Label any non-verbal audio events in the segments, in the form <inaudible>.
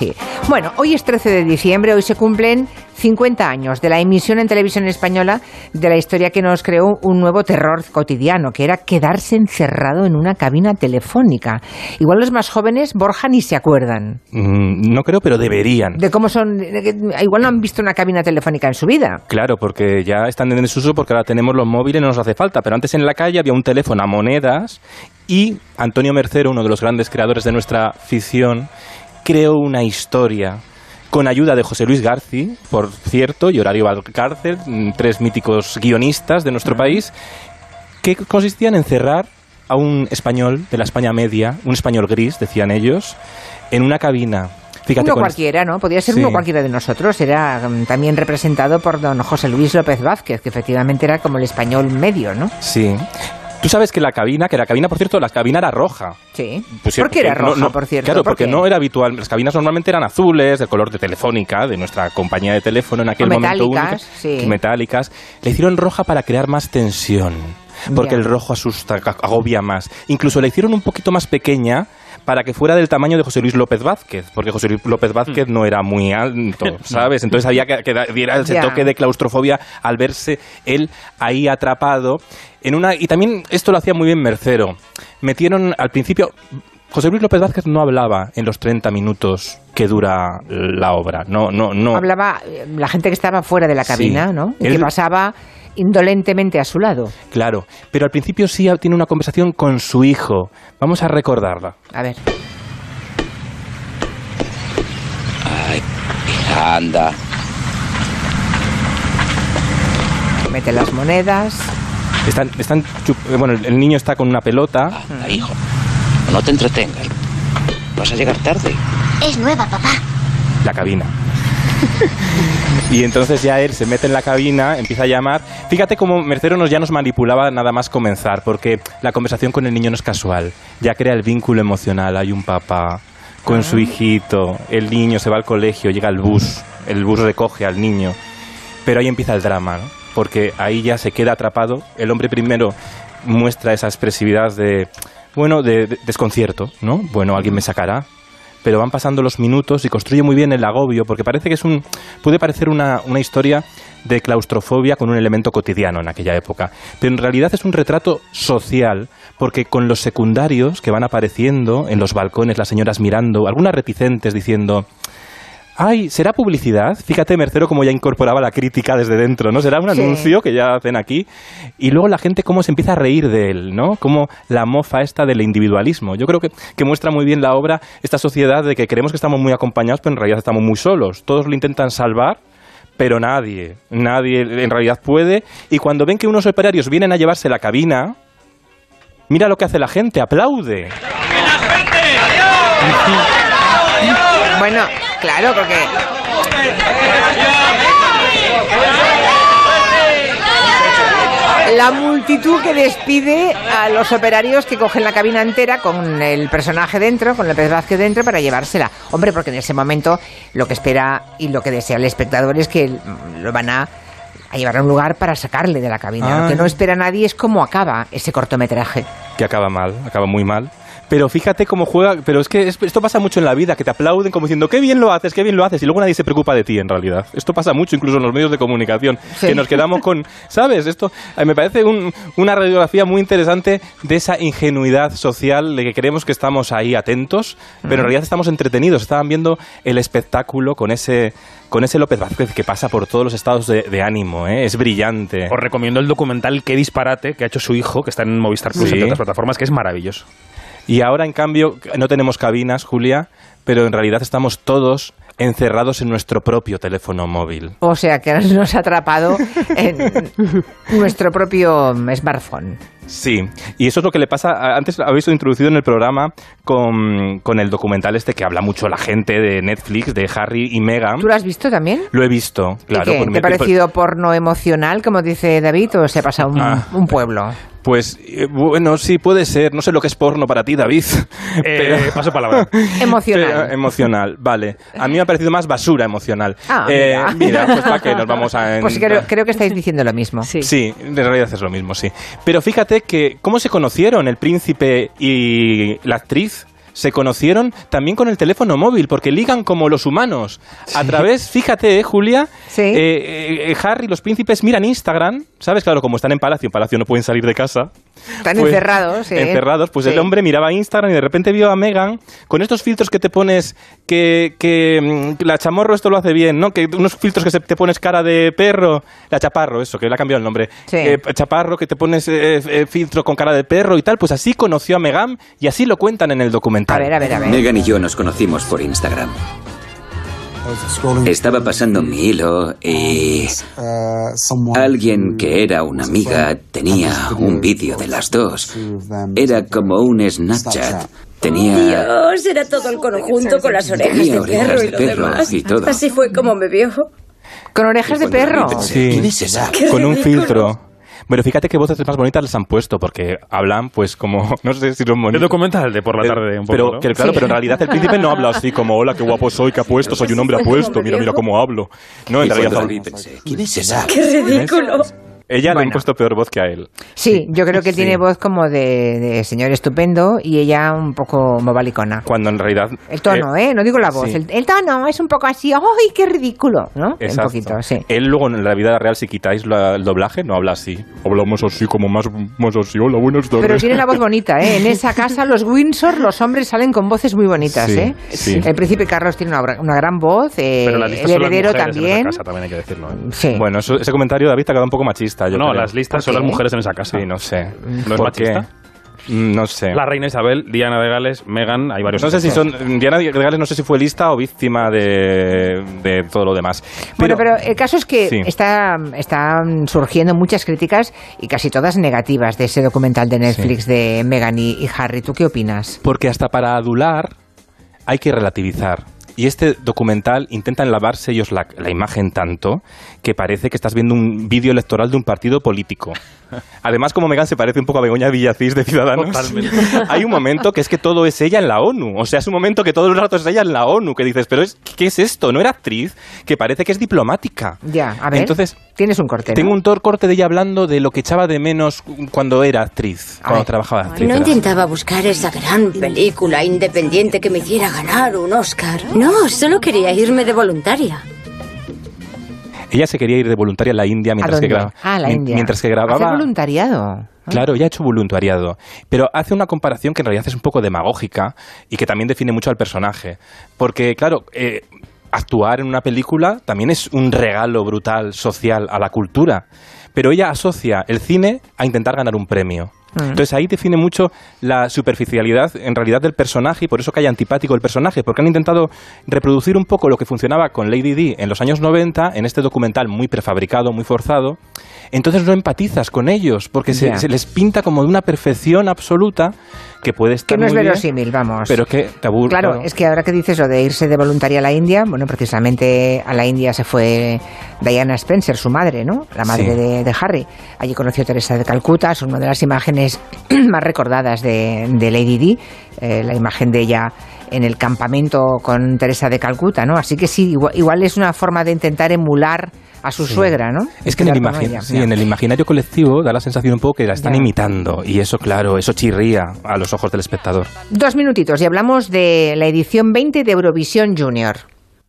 Sí. Bueno, hoy es 13 de diciembre, hoy se cumplen 50 años de la emisión en televisión española de la historia que nos creó un nuevo terror cotidiano, que era quedarse encerrado en una cabina telefónica. Igual los más jóvenes, Borja, ni se acuerdan. Mm, no creo, pero deberían. De cómo son. igual no han visto una cabina telefónica en su vida. Claro, porque ya están en desuso porque ahora tenemos los móviles y no nos hace falta. Pero antes en la calle había un teléfono a monedas y Antonio Mercero, uno de los grandes creadores de nuestra ficción, creó una historia con ayuda de José Luis Garci, por cierto, y Horario Valcárcel, mm, tres míticos guionistas de nuestro país, que consistía en encerrar a un español de la España media, un español gris, decían ellos, en una cabina. Fíjate uno cualquiera, ¿no? Podía ser Sí. uno cualquiera de nosotros. Era mm, también representado por don José Luis López Vázquez, que efectivamente era como el español medio, ¿no? Sí. Tú sabes que la cabina, que la cabina, por cierto, la cabina era roja. Sí. Pues ¿Por qué era porque no- roja, no- por cierto? Claro, ¿Por porque no era habitual. Las cabinas normalmente eran azules, del color de Telefónica, de nuestra compañía de teléfono en aquel O momento. metálicas, única, sí. Metálicas. Le hicieron roja para crear más tensión. Porque el rojo asusta, ag- agobia más. Incluso la hicieron un poquito más pequeña para que fuera del tamaño de José Luis López Vázquez, porque José Luis López Vázquez no era muy alto, <laughs> ¿sabes? Entonces había que, que diera ese toque de claustrofobia al verse él ahí atrapado en una y también esto lo hacía muy bien Mercero. Metieron al principio José Luis López Vázquez no hablaba en los 30 minutos que dura la obra. No, no, no. Hablaba eh, la gente que estaba fuera de la Sí. cabina, ¿no? Y Él- que pasaba indolentemente a su lado. Claro, pero al principio sí tiene una conversación con su hijo. Vamos a recordarla. A ver. Ay, anda. Mete las monedas. Están, están chup- eh, bueno, el niño está con una pelota. Anda, hijo. No te entretengas. Vas a llegar tarde. Es nueva, papá. la cabina. y entonces ya él se mete en la cabina, empieza a llamar. Fíjate cómo Mercero nos, ya nos manipulaba nada más comenzar, porque la conversación con el niño no es casual. Ya crea el vínculo emocional. Hay un papá con su hijito, el niño se va al colegio, llega el bus, el bus recoge al niño. Pero ahí empieza el drama, ¿no? Porque ahí ya se queda atrapado. El hombre primero muestra esa expresividad de, bueno, de, de desconcierto, ¿no? Bueno, alguien me sacará. Pero van pasando los minutos y construye muy bien el agobio, porque parece que es un. puede parecer una, una historia de claustrofobia con un elemento cotidiano en aquella época. Pero en realidad es un retrato social, porque con los secundarios que van apareciendo en los balcones, las señoras mirando, algunas reticentes diciendo. Ay, ¿será publicidad? Fíjate, Mercero, cómo ya incorporaba la crítica desde dentro, ¿no? Será un Sí. anuncio que ya hacen aquí. Y luego la gente cómo se empieza a reír de él, ¿no? Como la mofa esta del individualismo. Yo creo que, que muestra muy bien la obra esta sociedad de que creemos que estamos muy acompañados, pero en realidad estamos muy solos. Todos lo intentan salvar, pero nadie, nadie en realidad puede. Y cuando ven que unos operarios vienen a llevarse la cabina, mira lo que hace la gente, aplaude. <laughs> Bueno, claro, porque la multitud que despide a los operarios que cogen la cabina entera con el personaje dentro, con el pez Vázquez dentro para llevársela. Hombre, porque en ese momento lo que espera y lo que desea el espectador es que lo van a, a llevar a un lugar para sacarle de la cabina. Lo que Ah. no espera nadie es cómo acaba ese cortometraje. que acaba mal, acaba muy mal. Pero fíjate cómo juega, pero es que es- esto pasa mucho en la vida, que te aplauden como diciendo, qué bien lo haces, qué bien lo haces, y luego nadie se preocupa de ti en realidad. Esto pasa mucho incluso en los medios de comunicación, Sí. que nos quedamos con, ¿sabes? Esto eh, me parece un- una radiografía muy interesante de esa ingenuidad social, de que creemos que estamos ahí atentos, pero en realidad estamos entretenidos, estaban viendo el espectáculo con ese, con ese López Vázquez que pasa por todos los estados de, de ánimo, ¿eh? es brillante. Os recomiendo el documental Qué disparate que ha hecho su hijo, que está en Movistar Plus Sí. y en otras plataformas, que es maravilloso. Y ahora, en cambio, no tenemos cabinas, Julia, pero en realidad estamos todos encerrados en nuestro propio teléfono móvil. O sea que nos ha atrapado en <laughs> nuestro propio smartphone. Sí, y eso es lo que le pasa. Antes habéis introducido en el programa con, con el documental este que habla mucho la gente de Netflix, de Harry y Meghan. ¿Tú lo has visto también? Lo he visto, claro. ¿Y qué? por ¿Te ha parecido porno emocional, como dice David, o se ha pasado un, Ah. un pueblo? Pues eh, bueno, sí, puede ser. No sé lo que es porno para ti, David. <laughs> Eh, paso palabra. <laughs> Emocional. Pero, emocional, vale. A mí me ha parecido más basura emocional. Ah, Eh, mira. pues para qué nos <laughs> vamos a... Pues creo, creo que estáis diciendo lo mismo. Sí. Sí, en realidad es lo mismo, sí. Pero fíjate que, ¿cómo se conocieron el príncipe y la actriz? Se conocieron también con el teléfono móvil, porque ligan como los humanos. A través, fíjate, eh, Julia, Sí. eh, eh, Harry y los príncipes miran Instagram, ¿sabes? Claro, como están en palacio, en palacio no pueden salir de casa. Están Pues, encerrados. ¿eh? Encerrados, pues Sí. el hombre miraba Instagram y de repente vio a Megan con estos filtros que te pones, que, que mm, la chamorro esto lo hace bien, ¿no? Que unos filtros que se, te pones cara de perro, la chaparro, eso, que le ha cambiado el nombre. Sí. Eh, chaparro, que te pones eh, eh, filtro con cara de perro y tal, pues así conoció a Megan y así lo cuentan en el A documental. ver, a ver, a ver. Megan y yo nos conocimos por Instagram. Estaba pasando mi hilo y alguien que era una amiga tenía un vídeo de las dos. Era como un Snapchat. Tenía... Dios, era todo el conjunto con las orejas Tenía de orejas perro y de lo perro demás. y todo. Así fue como me vio. Con orejas de perro. pensé, Sí. ¿Quién es esa? Con un filtro. Bueno, fíjate qué voces más bonitas les han puesto, porque hablan, pues, como, <laughs> no sé si son Es bonitos. documental de por la tarde un poco, pero, ¿no? que, claro, pero en realidad el <laughs> príncipe no habla así como, hola, qué guapo soy, qué apuesto, soy un hombre apuesto, mira, mira cómo hablo. No, en realidad ¿quién es esa? Qué ridículo. Ella le Bueno. han puesto peor voz que a él. Sí, yo creo que Sí. tiene voz como de, de señor estupendo y ella un poco movalicona. Cuando en realidad... El tono, ¿eh? No digo la voz. sí. El, el tono es un poco así, ¡ay, qué ridículo! ¿no? Exacto. Un poquito, sí. Él luego en la vida real, si quitáis la- el doblaje, no habla así. Hablamos así, como más, más así, hola, buenas tardes. Pero tiene la voz bonita, ¿eh? En esa <laughs> casa, los Windsor, los hombres salen con voces muy bonitas, Sí, ¿eh? sí. El príncipe Carlos tiene una, una gran voz, eh, Pero listas el heredero también. esa casa, también hay que decirlo. ¿eh? Sí. Bueno, eso- ese comentario, David, te ha quedado un poco machista. Yo no, creo. las listas son qué? las mujeres en esa casa. Sí, no sé. ¿No es machista? Mm, No sé. La reina Isabel, Diana de Gales, Megan, hay varios. No sé si son. Diana de Gales no sé si fue lista o víctima de, de todo lo demás. Bueno, pero el caso es que Sí. está, están surgiendo muchas críticas y casi todas negativas de ese documental de Netflix de Meghan y, y Harry. ¿Tú qué opinas? Porque hasta para adular hay que relativizar. Y este documental intentan lavarse ellos la, la imagen tanto que parece que estás viendo un vídeo electoral de un partido político. Además, como Megan se parece un poco a Begoña Villacís de Ciudadanos, Totalmente. <laughs> hay un momento que es que todo es ella en la ONU. O sea, es un momento que todo el rato es ella en la ONU, que dices, pero es, ¿qué es esto? ¿No era actriz? Que parece que es diplomática. Ya, a ver. Entonces, tienes un corte. ¿no? tengo un tor corte de ella hablando de lo que echaba de menos cuando era actriz, A cuando ver. trabajaba de actriz. No era- intentaba buscar esa gran película independiente que me hiciera ganar un Oscar. No, solo quería irme de voluntaria. Ella se quería ir de voluntaria a la India ¿A mientras que grababa. Ah, a la India. Mientras que grababa. voluntariado. Ah. Claro, ella ha hecho voluntariado. Pero hace una comparación que en realidad es un poco demagógica y que también define mucho al personaje. Porque, claro, eh, actuar en una película también es un regalo brutal social a la cultura. Pero ella asocia el cine a intentar ganar un premio. Mm. Entonces ahí define mucho la superficialidad en realidad del personaje y por eso que hay antipático el personaje, porque han intentado reproducir un poco lo que funcionaba con Lady Di en los años 90 en este documental muy prefabricado, muy forzado. Entonces no empatizas con ellos porque se, les pinta como de una perfección absoluta que puede estar Que no es bien, verosímil, vamos. pero que te aburre. Claro, es que ahora que dices lo de irse de voluntaria a la India, bueno, precisamente a la India se fue Diana Spencer, su madre, ¿no? La madre Sí. de, de Harry. Allí conoció a Teresa de Calcuta, es una de las imágenes <clears throat> más recordadas de, de Lady Di, eh, la imagen de ella en el campamento con Teresa de Calcuta, ¿no? Así que sí, igual, igual es una forma de intentar emular a su suegra, ¿no? Es que en el, sí, en imaginario colectivo da la sensación un poco que la están Ya. imitando y eso, claro, eso chirría a los ojos del espectador. Dos minutitos y hablamos de la edición 20 de Eurovisión Junior.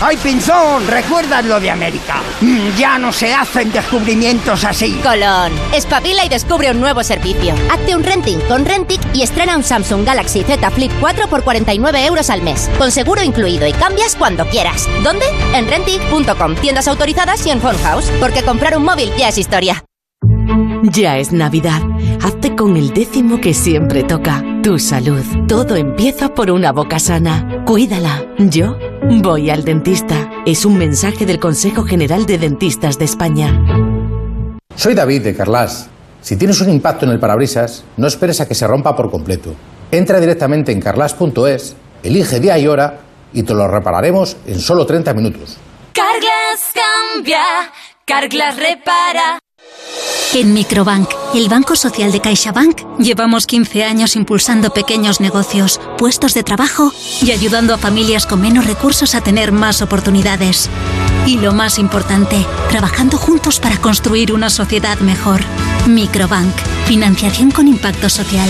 ¡Ay, Pinzón! ¿Recuerdas lo de América? Mm, ya no se hacen descubrimientos así. Colón, espabila y descubre un nuevo servicio. Hazte un renting con Rentic y estrena un Samsung Galaxy Z Flip 4 por 49 euros al mes, con seguro incluido y cambias cuando quieras. ¿Dónde? En Rentic.com, tiendas autorizadas y en Phone House, porque comprar un móvil ya es historia. Ya es Navidad. Hazte con el décimo que siempre toca. Tu salud. Todo empieza por una boca sana. Cuídala. Yo voy al dentista. Es un mensaje del Consejo General de Dentistas de España. Soy David de Carlas. Si tienes un impacto en el parabrisas, no esperes a que se rompa por completo. Entra directamente en carlas.es, elige día y hora y te lo repararemos en solo 30 minutos. Carglass cambia, Carglass repara. En Microbank, el Banco Social de CaixaBank, llevamos 15 años impulsando pequeños negocios, puestos de trabajo y ayudando a familias con menos recursos a tener más oportunidades. Y lo más importante, trabajando juntos para construir una sociedad mejor. Microbank, financiación con impacto social.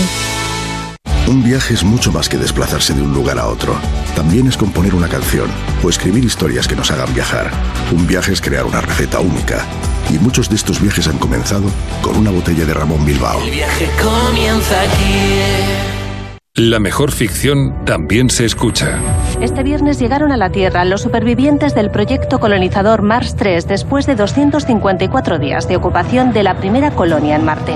Un viaje es mucho más que desplazarse de un lugar a otro. También es componer una canción o escribir historias que nos hagan viajar. Un viaje es crear una receta única. Y muchos de estos viajes han comenzado con una botella de Ramón Bilbao. El viaje comienza aquí. La mejor ficción también se escucha. Este viernes llegaron a la Tierra los supervivientes del proyecto colonizador Mars 3 después de 254 días de ocupación de la primera colonia en Marte.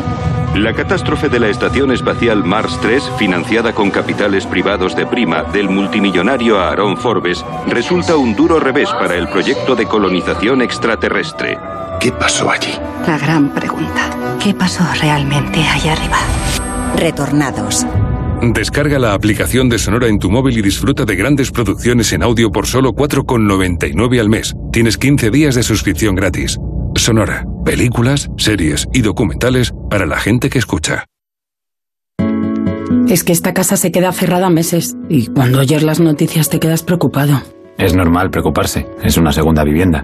La catástrofe de la Estación Espacial Mars 3, financiada con capitales privados de prima del multimillonario Aaron Forbes, resulta un duro revés para el proyecto de colonización extraterrestre. ¿Qué pasó allí? La gran pregunta. ¿Qué pasó realmente allá arriba? Retornados. Descarga la aplicación de Sonora en tu móvil y disfruta de grandes producciones en audio por solo 4,99 al mes. Tienes 15 días de suscripción gratis. Sonora, películas, series y documentales para la gente que escucha. Es que esta casa se queda cerrada meses y cuando oyes las noticias te quedas preocupado. Es normal preocuparse, es una segunda vivienda.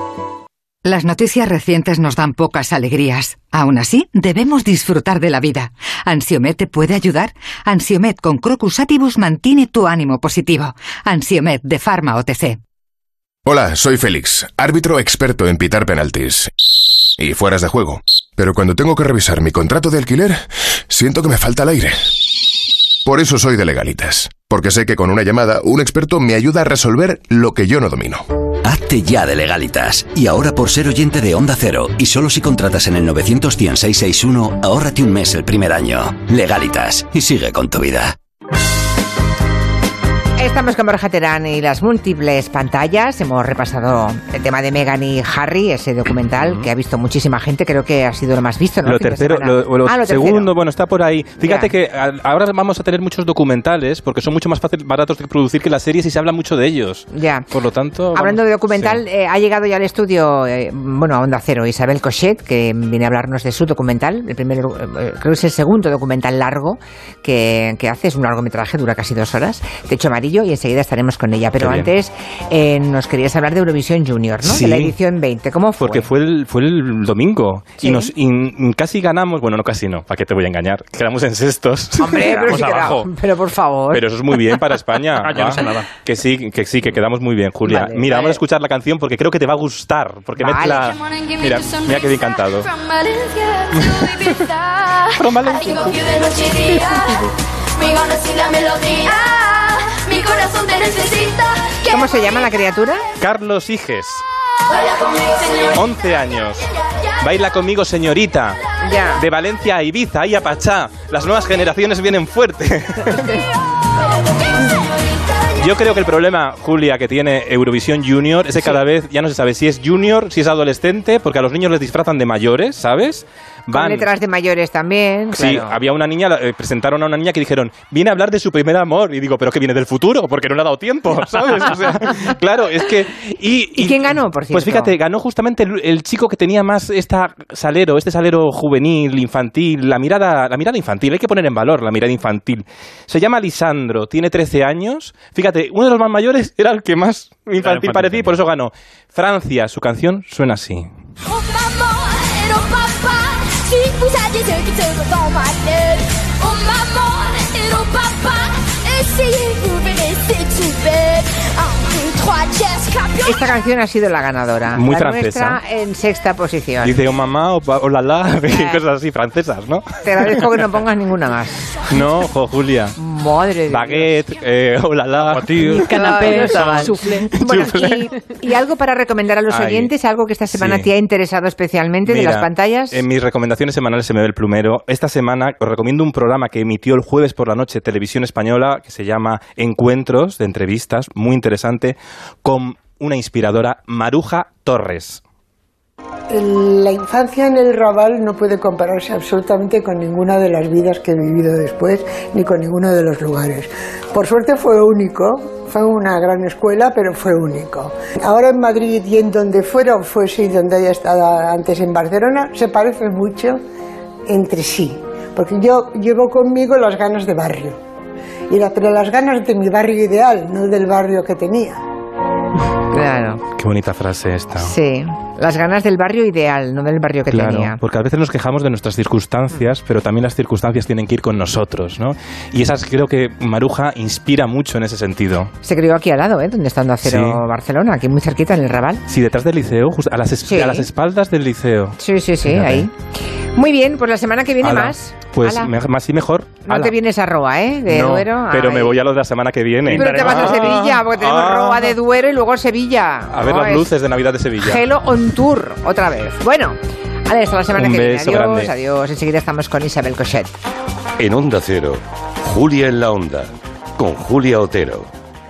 Las noticias recientes nos dan pocas alegrías. Aún así, debemos disfrutar de la vida. Ansiomet te puede ayudar. Ansiomet con Crocus Atibus mantiene tu ánimo positivo. Ansiomet de Pharma OTC. Hola, soy Félix, árbitro experto en pitar penaltis y fueras de juego. Pero cuando tengo que revisar mi contrato de alquiler, siento que me falta el aire. Por eso soy de legalitas, porque sé que con una llamada un experto me ayuda a resolver lo que yo no domino. Hazte ya de legalitas. Y ahora por ser oyente de Onda Cero, y solo si contratas en el 91661, ahórrate un mes el primer año. Legalitas, y sigue con tu vida. Estamos con Borja Terán y las múltiples pantallas. Hemos repasado el tema de Megan y Harry, ese documental que ha visto muchísima gente. Creo que ha sido lo más visto. ¿no? Lo tercero, lo, lo Ah, lo segundo, tercero. bueno, está por ahí. Fíjate que a- ahora vamos a tener muchos documentales porque son mucho más fáciles, baratos de producir que las series y se habla mucho de ellos. Ya. Por lo tanto. Hablando de documental, eh, ha llegado ya al estudio, eh, bueno, a Onda Cero, Isabel Cochet, que viene a hablarnos de su documental. El primer, eh, creo que es el segundo documental largo que, que hace, es un largometraje, dura casi dos horas, Techo Amarillo, y enseguida estaremos con ella. Pero Qué antes eh, nos querías hablar de Eurovisión Junior, ¿no? Sí. De la edición 20. ¿Cómo fue? Porque fue el, fue el domingo Sí. y nos y casi ganamos, bueno, no casi no, ¿para qué te voy a engañar? Quedamos en sextos. <laughs> Hombre, pero, queda- abajo. pero por favor. Pero eso es muy bien para España. <laughs> Ah, yo no sé nada. Que sí, que sí, que quedamos muy bien, Julia. Vale, mira, vale. vamos a escuchar la canción porque creo que te va a gustar. Porque Vale. mezcla. Mira, mira que bien cantado. From Valencia to Ibiza. <laughs> From Valencia. Mi corazón te necesita. ¿Cómo se llama la criatura? Carlos Higes, Baila conmigo, señor. 11 años. Baila conmigo, señorita. Ya. De Valencia a Ibiza y a Pachá. Las nuevas generaciones vienen fuerte. <laughs> Yo creo que el problema, Julia, que tiene Eurovisión Junior es que cada vez ya no se sabe si es junior, si es adolescente, porque a los niños les disfrazan de mayores, ¿sabes? Con letras de mayores también. Sí, claro. había una niña, eh, presentaron a una niña que dijeron, viene a hablar de su primer amor. Y digo, ¿pero que viene del futuro? Porque no le ha dado tiempo, <laughs> ¿sabes? O sea, claro, es que... ¿Y, ¿Y quién ganó, por cierto? Pues fíjate, ganó justamente el, el chico que tenía más esta salero, este salero juvenil, infantil, la mirada, la mirada infantil, hay que poner en valor la mirada infantil. Se llama Lisandro, tiene 13 años. Fíjate, uno de los más mayores era el que más infantil infantil parecía y por eso ganó. Francia, su canción suena así. Esta canción ha sido la ganadora. Muy la francesa. nuestra en sexta posición. Dice o mamá o, pa- o la la, <laughs> cosas así francesas, ¿no? Te agradezco que no pongas ninguna más. No, jo, Julia. Madre de Baguette, eh, o la la. Canapé, Chaval. soufflé. Bueno, y, y algo para recomendar a los Ay, oyentes, algo que esta semana sí. te ha interesado especialmente de las pantallas. En mis recomendaciones semanales se me ve el plumero. Esta semana os recomiendo un programa que emitió el jueves por la noche Televisión Española que se llama Encuentros de entrevistas, muy interesante, con una inspiradora, Maruja Torres. La infancia en el Raval no puede compararse absolutamente con ninguna de las vidas que he vivido después, ni con ninguno de los lugares. Por suerte fue único, fue una gran escuela, pero fue único. Ahora en Madrid y en donde fuera fuese y donde haya estado antes en Barcelona, se parecen mucho entre sí, porque yo llevo conmigo las ganas de barrio, y pero las ganas de mi barrio ideal, no del barrio que tenía. Claro. Qué bonita frase esta. Sí, las ganas del barrio ideal, no del barrio que Claro, tenía. porque a veces nos quejamos de nuestras circunstancias, pero también las circunstancias tienen que ir con nosotros, ¿no? Y esas creo que Maruja inspira mucho en ese sentido. Se crió aquí al lado, ¿eh? Donde está Onda Cero Sí. Barcelona, aquí muy cerquita en el Raval. Sí, detrás del liceo, justo a las, Sí. a las espaldas del liceo. Sí, sí, sí, Fíjate. ahí. Muy bien, pues la semana que viene Ala, más. Pues Ala. más y mejor. No Ala. te vienes a Roa, ¿eh? De No, Duero. pero Ay. me voy a lo de la semana que viene. Pero te vas a Sevilla, porque tenemos Ah. Roa de Duero y luego Sevilla. A ver No, las es luces de Navidad de Sevilla. Gelo on tour, otra vez. Bueno, vale, hasta la semana Un que viene. Adiós, grande. adiós. Enseguida estamos con Isabel Cochet. En Onda Cero, Julia en la Onda, con Julia Otero.